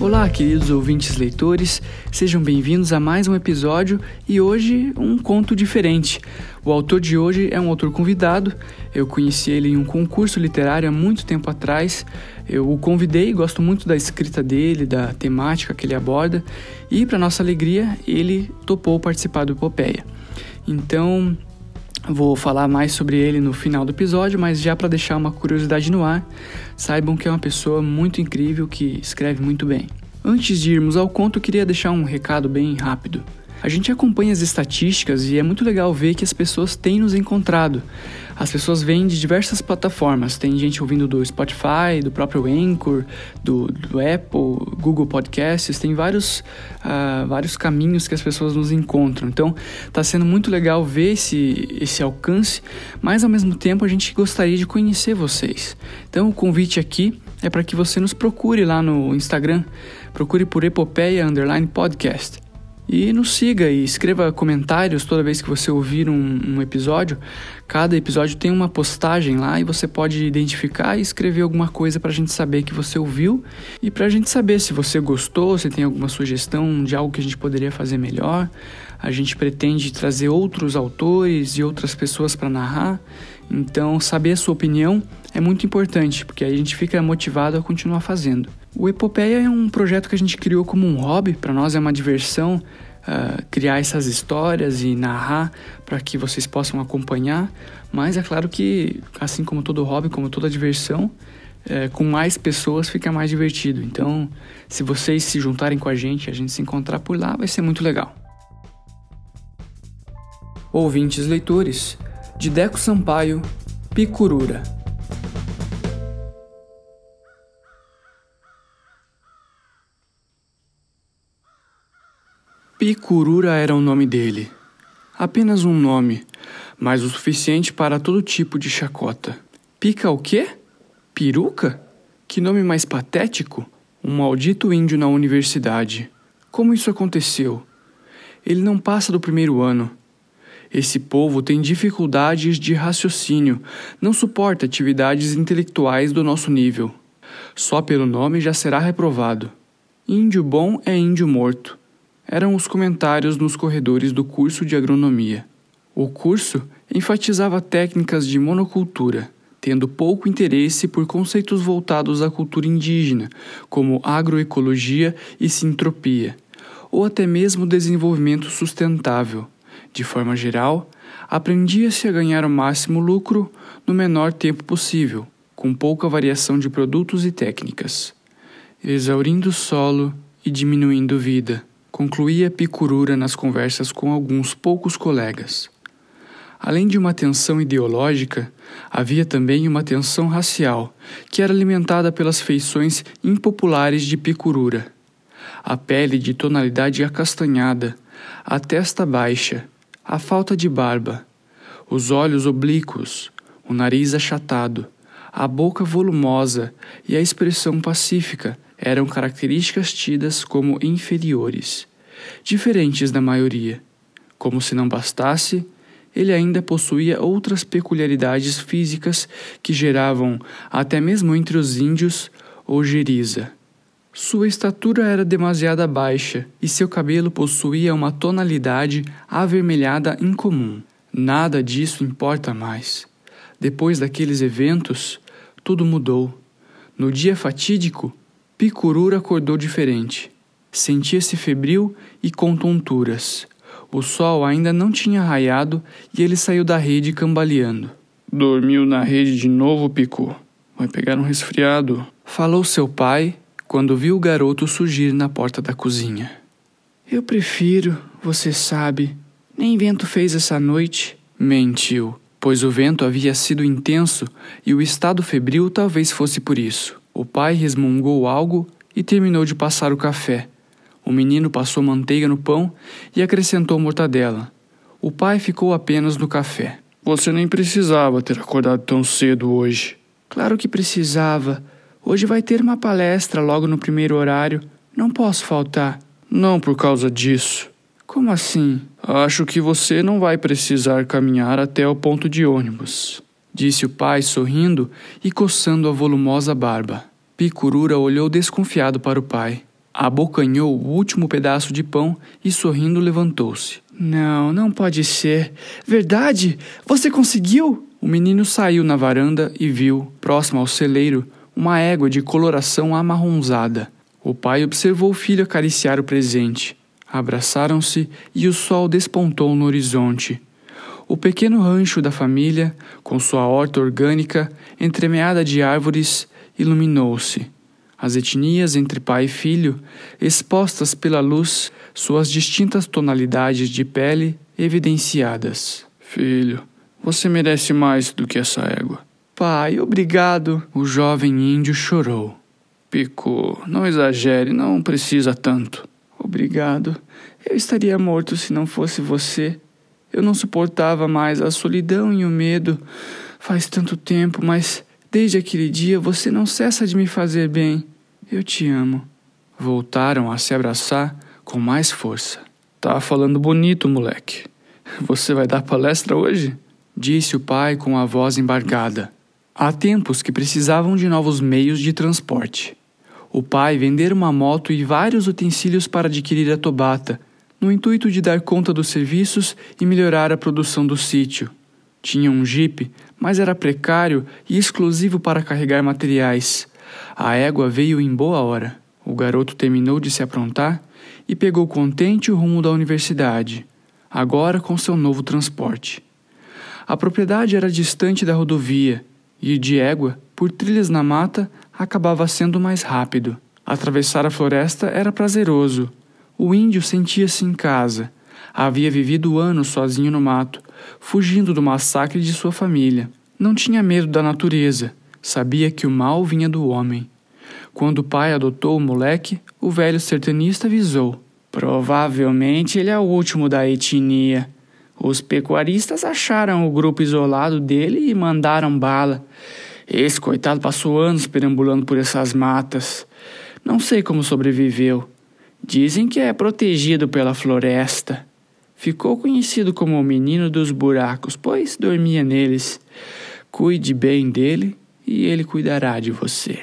Olá, queridos ouvintes leitores, sejam bem-vindos a mais um episódio e hoje um conto diferente. O autor de hoje é um autor convidado, eu conheci ele em um concurso literário há muito tempo atrás. Eu o convidei, gosto muito da escrita dele, da temática que ele aborda, e, para nossa alegria, ele topou participar do Epopeia. Então, Vou falar mais sobre ele no final do episódio, mas já para deixar uma curiosidade no ar, saibam que é uma pessoa muito incrível que escreve muito bem. Antes de irmos ao conto, queria deixar um recado bem rápido. A gente acompanha as estatísticas e é muito legal ver que as pessoas têm nos encontrado. As pessoas vêm de diversas plataformas. Tem gente ouvindo do Spotify, do próprio Anchor, do, do Apple, Google Podcasts. Tem vários, uh, vários caminhos que as pessoas nos encontram. Então, está sendo muito legal ver esse, esse alcance, mas ao mesmo tempo a gente gostaria de conhecer vocês. Então, o convite aqui é para que você nos procure lá no Instagram. Procure por Epopeia Underline Podcast. E nos siga e escreva comentários toda vez que você ouvir um, um, episódio. Cada episódio tem uma postagem lá e você pode identificar e escrever alguma coisa para a gente saber que você ouviu e para a gente saber se você gostou, se tem alguma sugestão de algo que a gente poderia fazer melhor. A gente pretende trazer outros autores e outras pessoas para narrar. Então, saber a sua opinião é muito importante, porque aí a gente fica motivado a continuar fazendo. O Epopeia é um projeto que a gente criou como um hobby, para nós é uma diversão uh, criar essas histórias e narrar para que vocês possam acompanhar, mas é claro que, assim como todo hobby, como toda diversão, é, com mais pessoas fica mais divertido. Então, se vocês se juntarem com a gente, a gente se encontrar por lá, vai ser muito legal. Ouvintes leitores, de Deco Sampaio, Picurura. Picurura era o nome dele. Apenas um nome, mas o suficiente para todo tipo de chacota. Pica o quê? Peruca? Que nome mais patético? Um maldito índio na universidade. Como isso aconteceu? Ele não passa do primeiro ano. Esse povo tem dificuldades de raciocínio, não suporta atividades intelectuais do nosso nível. Só pelo nome já será reprovado. Índio bom é índio morto eram os comentários nos corredores do curso de agronomia. O curso enfatizava técnicas de monocultura, tendo pouco interesse por conceitos voltados à cultura indígena, como agroecologia e sintropia, ou até mesmo desenvolvimento sustentável. De forma geral, aprendia-se a ganhar o máximo lucro no menor tempo possível, com pouca variação de produtos e técnicas, exaurindo solo e diminuindo vida concluía Picurura nas conversas com alguns poucos colegas. Além de uma tensão ideológica, havia também uma tensão racial, que era alimentada pelas feições impopulares de Picurura. A pele de tonalidade acastanhada, a testa baixa, a falta de barba, os olhos oblíquos, o nariz achatado, a boca volumosa e a expressão pacífica eram características tidas como inferiores diferentes da maioria. Como se não bastasse, ele ainda possuía outras peculiaridades físicas que geravam, até mesmo entre os índios, ojeriza. Sua estatura era demasiado baixa e seu cabelo possuía uma tonalidade avermelhada incomum. Nada disso importa mais. Depois daqueles eventos, tudo mudou. No dia fatídico, Picurura acordou diferente. Sentia-se febril e com tonturas. O sol ainda não tinha raiado e ele saiu da rede cambaleando. Dormiu na rede de novo, Pico. Vai pegar um resfriado. Falou seu pai quando viu o garoto surgir na porta da cozinha. Eu prefiro, você sabe. Nem vento fez essa noite. Mentiu, pois o vento havia sido intenso e o estado febril talvez fosse por isso. O pai resmungou algo e terminou de passar o café o menino passou manteiga no pão e acrescentou mortadela. O pai ficou apenas no café. Você nem precisava ter acordado tão cedo hoje. Claro que precisava. Hoje vai ter uma palestra logo no primeiro horário. Não posso faltar. Não por causa disso. Como assim? Acho que você não vai precisar caminhar até o ponto de ônibus, disse o pai sorrindo e coçando a volumosa barba. Picurura olhou desconfiado para o pai. abocanhou o último pedaço de pão e sorrindo levantou-se. Não, não pode ser. Verdade? Você conseguiu? O menino saiu na varanda e viu, próximo ao celeiro, uma égua de coloração amarronzada. O pai observou o filho acariciar o presente. Abraçaram-se e o sol despontou no horizonte. O pequeno rancho da família, com sua horta orgânica, entremeada de árvores, iluminou-se. As etnias entre pai e filho, expostas pela luz, suas distintas tonalidades de pele evidenciadas. Filho, você merece mais do que essa égua. Pai, obrigado. O jovem índio chorou. Pico, não exagere, não precisa tanto. Obrigado. Eu estaria morto se não fosse você. Eu não suportava mais a solidão e o medo. Faz tanto tempo, mas desde aquele dia você não cessa de me fazer bem. Eu te amo. Voltaram a se abraçar com mais força. Tá falando bonito, moleque. Você vai dar palestra hoje? Disse o pai com a voz embargada. Há tempos que precisavam de novos meios de transporte. O pai vendera uma moto e vários utensílios para adquirir a Tobata, no intuito de dar conta dos serviços e melhorar a produção do sítio. Tinha um jipe, mas era precário e exclusivo para carregar materiais. A égua veio em boa hora. O garoto terminou de se aprontar e pegou contente o rumo da universidade, agora com seu novo transporte. A propriedade era distante da rodovia e de égua, por trilhas na mata, acabava sendo mais rápido. Atravessar a floresta era prazeroso. O índio sentia-se em casa. Havia vivido anos sozinho no mato, fugindo do massacre de sua família. Não tinha medo da natureza, sabia que o mal vinha do homem. Quando o pai adotou o moleque, o velho sertanista avisou: Provavelmente ele é o último da etnia. Os pecuaristas acharam o grupo isolado dele e mandaram bala. Esse coitado passou anos perambulando por essas matas. Não sei como sobreviveu. Dizem que é protegido pela floresta. Ficou conhecido como o menino dos buracos, pois dormia neles. Cuide bem dele e ele cuidará de você.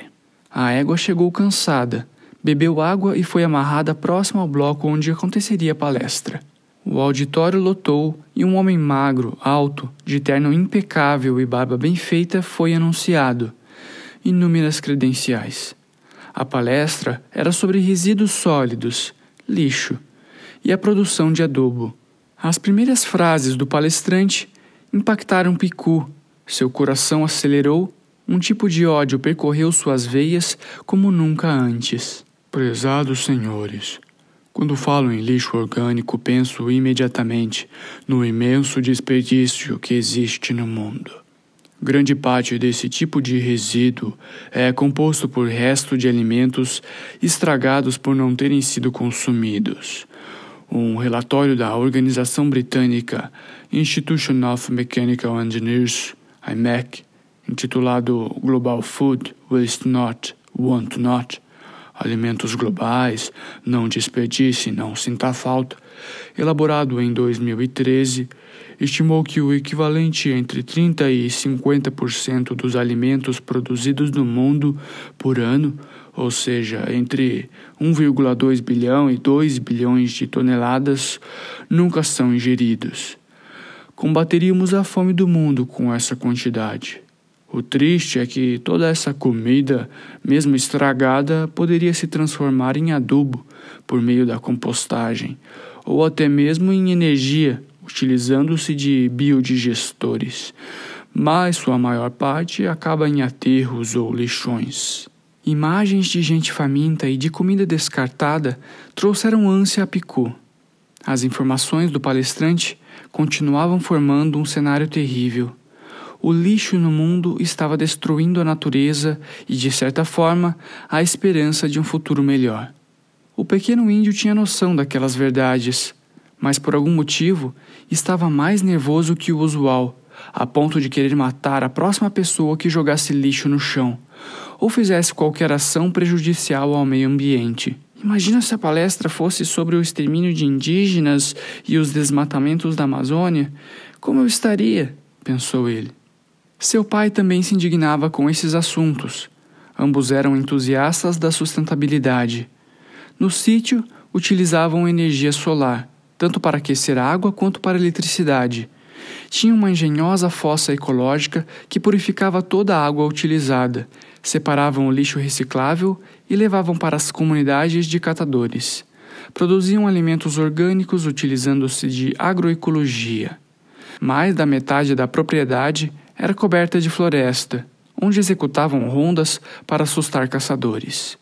A égua chegou cansada, bebeu água e foi amarrada próximo ao bloco onde aconteceria a palestra. O auditório lotou e um homem magro, alto, de terno impecável e barba bem feita foi anunciado. Inúmeras credenciais. A palestra era sobre resíduos sólidos, lixo, e a produção de adubo. As primeiras frases do palestrante impactaram Picu. Seu coração acelerou, um tipo de ódio percorreu suas veias como nunca antes. Prezados senhores, quando falo em lixo orgânico, penso imediatamente no imenso desperdício que existe no mundo. Grande parte desse tipo de resíduo é composto por resto de alimentos estragados por não terem sido consumidos. Um relatório da organização britânica Institution of Mechanical Engineers, IMEC, intitulado Global Food Waste Not, Want Not, Alimentos Globais, Não Desperdice, Não Sinta Falta, elaborado em 2013, estimou que o equivalente entre 30% e 50% dos alimentos produzidos no mundo por ano, ou seja, entre 1,2 bilhão e 2 bilhões de toneladas, nunca são ingeridos. Combateríamos a fome do mundo com essa quantidade. O triste é que toda essa comida, mesmo estragada, poderia se transformar em adubo por meio da compostagem, ou até mesmo em energia, utilizando-se de biodigestores, mas sua maior parte acaba em aterros ou lixões. Imagens de gente faminta e de comida descartada trouxeram ânsia a Picu. As informações do palestrante continuavam formando um cenário terrível. O lixo no mundo estava destruindo a natureza e, de certa forma, a esperança de um futuro melhor. O pequeno índio tinha noção daquelas verdades, mas por algum motivo estava mais nervoso que o usual, a ponto de querer matar a próxima pessoa que jogasse lixo no chão ou fizesse qualquer ação prejudicial ao meio ambiente. Imagina se a palestra fosse sobre o extermínio de indígenas e os desmatamentos da Amazônia. Como eu estaria? pensou ele. Seu pai também se indignava com esses assuntos. Ambos eram entusiastas da sustentabilidade. No sítio, utilizavam energia solar, tanto para aquecer água quanto para eletricidade. Tinha uma engenhosa fossa ecológica que purificava toda a água utilizada, separavam o lixo reciclável e levavam para as comunidades de catadores. Produziam alimentos orgânicos utilizando-se de agroecologia. Mais da metade da propriedade era coberta de floresta, onde executavam rondas para assustar caçadores.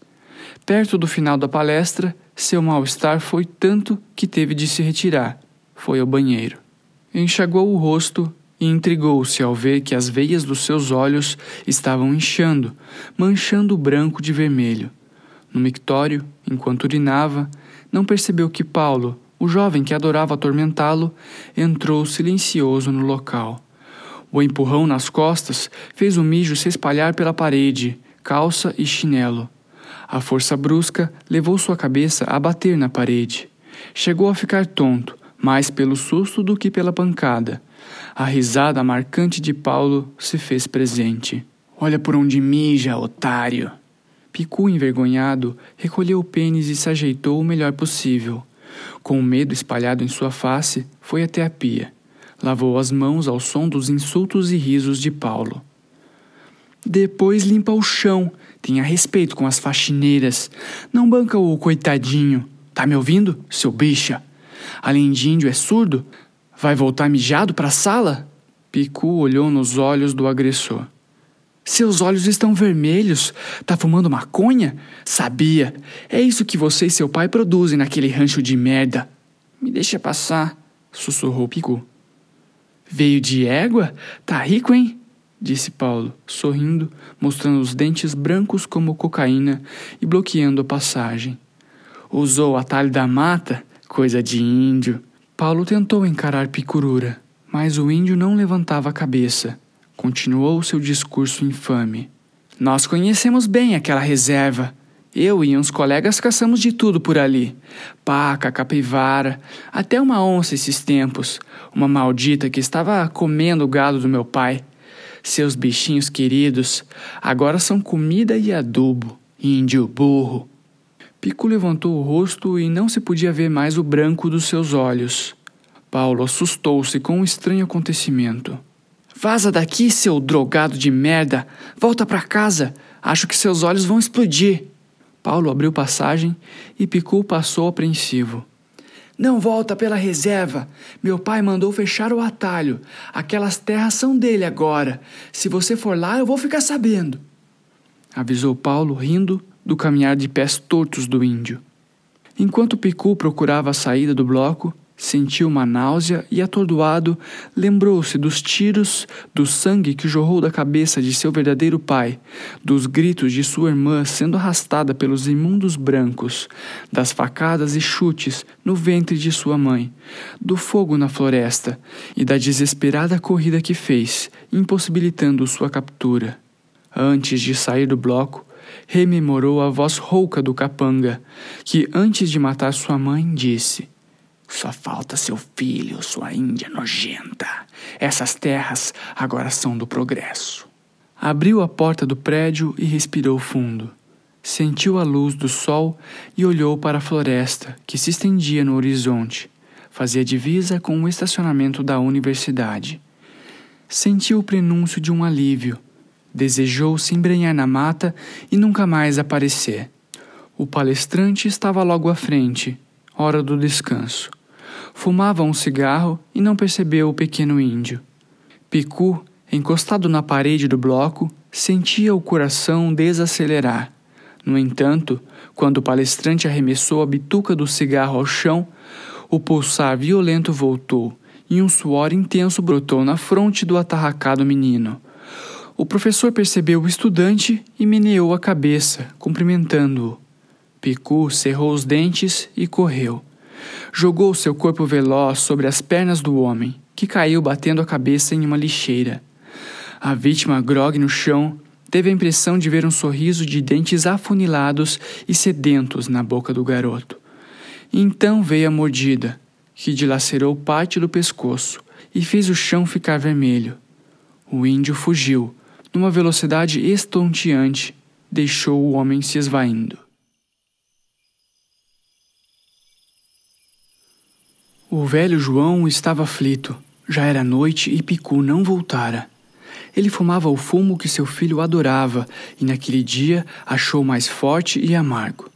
Perto do final da palestra, seu mal-estar foi tanto que teve de se retirar. Foi ao banheiro. Enxagou o rosto e intrigou-se ao ver que as veias dos seus olhos estavam inchando, manchando o branco de vermelho. No mictório, enquanto urinava, não percebeu que Paulo, o jovem que adorava atormentá-lo, entrou silencioso no local. O empurrão nas costas fez o mijo se espalhar pela parede, calça e chinelo. A força brusca levou sua cabeça a bater na parede. Chegou a ficar tonto, mais pelo susto do que pela pancada. A risada marcante de Paulo se fez presente. Olha por onde mija, otário! Picu, envergonhado, recolheu o pênis e se ajeitou o melhor possível. Com o medo espalhado em sua face, foi até a pia. Lavou as mãos ao som dos insultos e risos de Paulo. Depois limpa o chão. Tenha respeito com as faxineiras. Não banca o coitadinho. Tá me ouvindo, seu bicha? Além de índio, é surdo? Vai voltar mijado para a sala? Picu olhou nos olhos do agressor. Seus olhos estão vermelhos. Tá fumando maconha? Sabia. É isso que você e seu pai produzem naquele rancho de merda. Me deixa passar, sussurrou Picu. Veio de égua? Tá rico, hein? Disse Paulo, sorrindo, mostrando os dentes brancos como cocaína e bloqueando a passagem. Usou o atalho da mata? Coisa de índio. Paulo tentou encarar Picurura, mas o índio não levantava a cabeça. Continuou seu discurso infame. Nós conhecemos bem aquela reserva. Eu e uns colegas caçamos de tudo por ali: paca, capivara, até uma onça esses tempos, uma maldita que estava comendo o gado do meu pai. Seus bichinhos queridos agora são comida e adubo, índio burro. Pico levantou o rosto e não se podia ver mais o branco dos seus olhos. Paulo assustou-se com um estranho acontecimento. Vaza daqui, seu drogado de merda! Volta para casa! Acho que seus olhos vão explodir! Paulo abriu passagem e Picu passou apreensivo. Não volta pela reserva. Meu pai mandou fechar o atalho. Aquelas terras são dele agora. Se você for lá, eu vou ficar sabendo. Avisou Paulo, rindo do caminhar de pés tortos do índio. Enquanto Picu procurava a saída do bloco, Sentiu uma náusea e, atordoado, lembrou-se dos tiros, do sangue que jorrou da cabeça de seu verdadeiro pai, dos gritos de sua irmã sendo arrastada pelos imundos brancos, das facadas e chutes no ventre de sua mãe, do fogo na floresta e da desesperada corrida que fez, impossibilitando sua captura. Antes de sair do bloco, rememorou a voz rouca do capanga, que antes de matar sua mãe disse: só falta seu filho, sua Índia nojenta. Essas terras agora são do progresso. Abriu a porta do prédio e respirou fundo. Sentiu a luz do sol e olhou para a floresta que se estendia no horizonte. Fazia divisa com o estacionamento da universidade. Sentiu o prenúncio de um alívio. Desejou se embrenhar na mata e nunca mais aparecer. O palestrante estava logo à frente, hora do descanso. Fumava um cigarro e não percebeu o pequeno índio. Picu, encostado na parede do bloco, sentia o coração desacelerar. No entanto, quando o palestrante arremessou a bituca do cigarro ao chão, o pulsar violento voltou e um suor intenso brotou na fronte do atarracado menino. O professor percebeu o estudante e meneou a cabeça, cumprimentando-o. Picu cerrou os dentes e correu. Jogou seu corpo veloz sobre as pernas do homem, que caiu batendo a cabeça em uma lixeira. A vítima, grog no chão, teve a impressão de ver um sorriso de dentes afunilados e sedentos na boca do garoto. Então veio a mordida, que dilacerou parte do pescoço e fez o chão ficar vermelho. O índio fugiu, numa velocidade estonteante, deixou o homem se esvaindo. O velho João estava aflito. Já era noite e Picu não voltara. Ele fumava o fumo que seu filho adorava e naquele dia achou mais forte e amargo.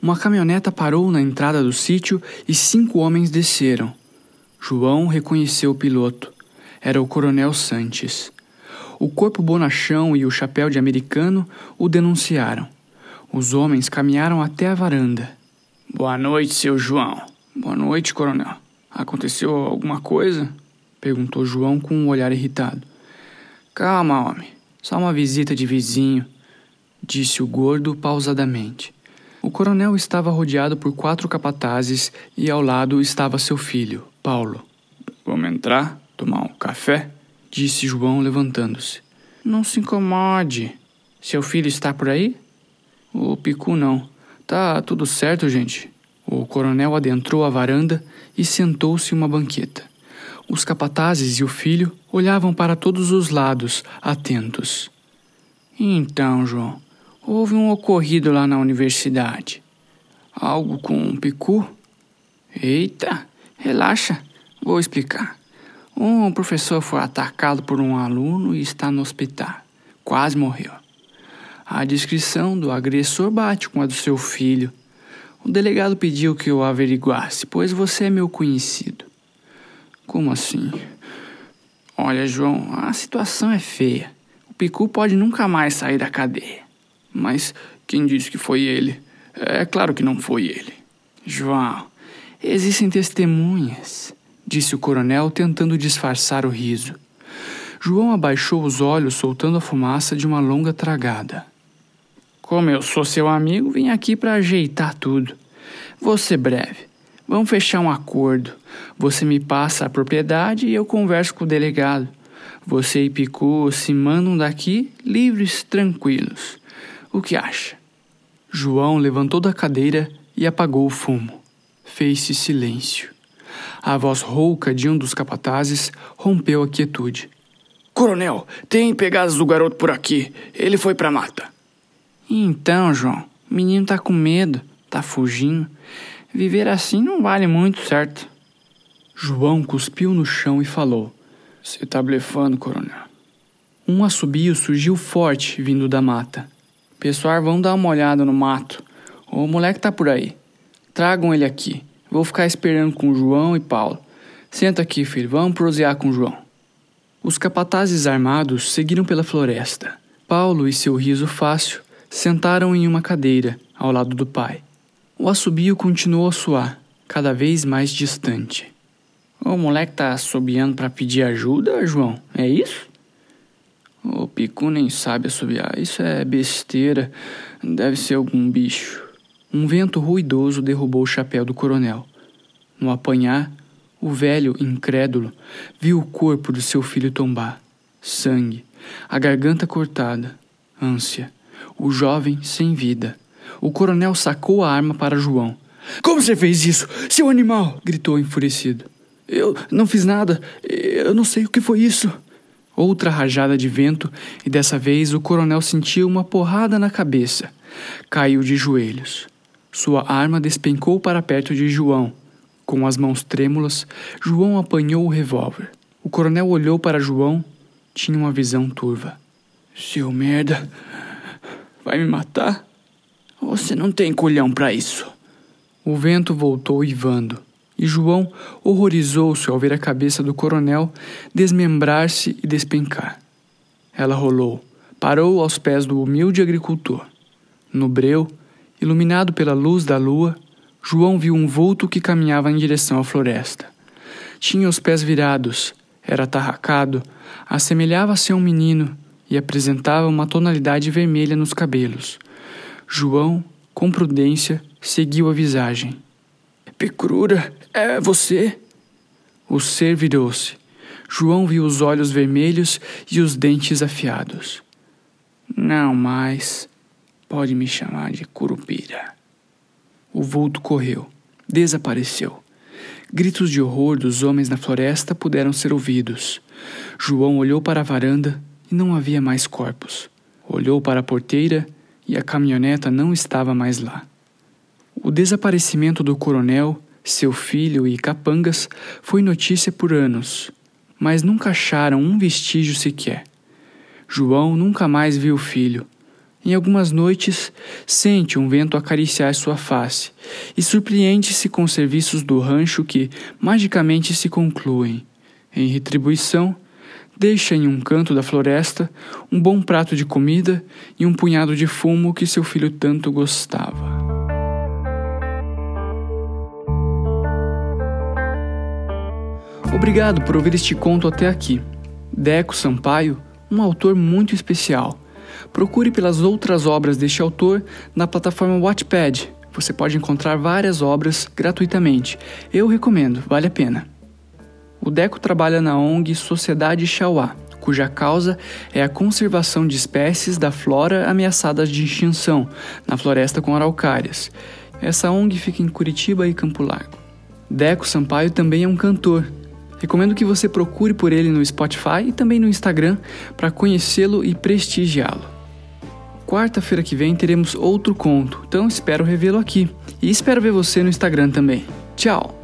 Uma caminhoneta parou na entrada do sítio e cinco homens desceram. João reconheceu o piloto. Era o Coronel Sanches. O corpo bonachão e o chapéu de americano o denunciaram. Os homens caminharam até a varanda. Boa noite, seu João. Boa noite, coronel. Aconteceu alguma coisa? perguntou João com um olhar irritado. Calma, homem. Só uma visita de vizinho, disse o gordo pausadamente. O coronel estava rodeado por quatro capatazes e ao lado estava seu filho, Paulo. Vamos entrar? Tomar um café? disse João levantando-se. Não se incomode. Seu filho está por aí? O Picu não. Tá tudo certo, gente. O coronel adentrou a varanda e sentou-se em uma banqueta. Os capatazes e o filho olhavam para todos os lados, atentos. Então, João, houve um ocorrido lá na universidade. Algo com um picu? Eita, relaxa, vou explicar. Um professor foi atacado por um aluno e está no hospital. Quase morreu. A descrição do agressor bate com a do seu filho. O delegado pediu que eu averiguasse, pois você é meu conhecido. Como assim? Olha, João, a situação é feia. O Picu pode nunca mais sair da cadeia. Mas quem disse que foi ele? É claro que não foi ele. João, existem testemunhas, disse o coronel tentando disfarçar o riso. João abaixou os olhos, soltando a fumaça de uma longa tragada. Como eu sou seu amigo, vim aqui para ajeitar tudo. Vou ser breve. Vamos fechar um acordo. Você me passa a propriedade e eu converso com o delegado. Você e Picu se mandam daqui livres, tranquilos. O que acha? João levantou da cadeira e apagou o fumo. Fez-se silêncio. A voz rouca de um dos capatazes rompeu a quietude. Coronel, tem pegadas do garoto por aqui. Ele foi pra mata. Então, João, o menino tá com medo, tá fugindo. Viver assim não vale muito, certo? João cuspiu no chão e falou: Você tá blefando, coronel. Um assobio surgiu forte vindo da mata. Pessoal, vamos dar uma olhada no mato. O moleque tá por aí. Tragam ele aqui. Vou ficar esperando com João e Paulo. Senta aqui, filho. Vamos prosear com João. Os capatazes armados seguiram pela floresta. Paulo e seu riso fácil sentaram em uma cadeira ao lado do pai. O assobio continuou a soar, cada vez mais distante. O moleque tá assobiando para pedir ajuda, João? É isso? O Picu nem sabe assobiar. Isso é besteira. Deve ser algum bicho. Um vento ruidoso derrubou o chapéu do coronel. No apanhar, o velho, incrédulo, viu o corpo do seu filho tombar. Sangue, a garganta cortada, ânsia, o jovem sem vida. O coronel sacou a arma para João. Como você fez isso, seu animal? gritou enfurecido. Eu não fiz nada. Eu não sei o que foi isso. Outra rajada de vento e dessa vez o coronel sentiu uma porrada na cabeça. Caiu de joelhos. Sua arma despencou para perto de João. Com as mãos trêmulas, João apanhou o revólver. O coronel olhou para João. Tinha uma visão turva. Seu merda, vai me matar? Você não tem colhão para isso. O vento voltou ivando, e João horrorizou-se ao ver a cabeça do coronel desmembrar-se e despencar. Ela rolou, parou aos pés do humilde agricultor. No breu, iluminado pela luz da lua, João viu um vulto que caminhava em direção à floresta. Tinha os pés virados, era atarracado, assemelhava-se a um menino e apresentava uma tonalidade vermelha nos cabelos. João, com prudência, seguiu a visagem. Picrura, é você? O ser virou-se. João viu os olhos vermelhos e os dentes afiados. Não mais. Pode me chamar de Curupira. O vulto correu, desapareceu. Gritos de horror dos homens na floresta puderam ser ouvidos. João olhou para a varanda e não havia mais corpos. Olhou para a porteira e a caminhoneta não estava mais lá. O desaparecimento do coronel seu filho e capangas foi notícia por anos, mas nunca acharam um vestígio sequer. João nunca mais viu o filho. Em algumas noites, sente um vento acariciar sua face e surpreende-se com os serviços do rancho que magicamente se concluem. Em retribuição, deixa em um canto da floresta um bom prato de comida e um punhado de fumo que seu filho tanto gostava. Obrigado por ouvir este conto até aqui. Deco Sampaio, um autor muito especial. Procure pelas outras obras deste autor na plataforma Wattpad. Você pode encontrar várias obras gratuitamente. Eu recomendo, vale a pena. O Deco trabalha na ONG Sociedade Chauá, cuja causa é a conservação de espécies da flora ameaçadas de extinção na floresta com araucárias. Essa ONG fica em Curitiba e Campo Largo. Deco Sampaio também é um cantor. Recomendo que você procure por ele no Spotify e também no Instagram para conhecê-lo e prestigiá-lo. Quarta-feira que vem teremos outro conto, então espero revê-lo aqui. E espero ver você no Instagram também. Tchau!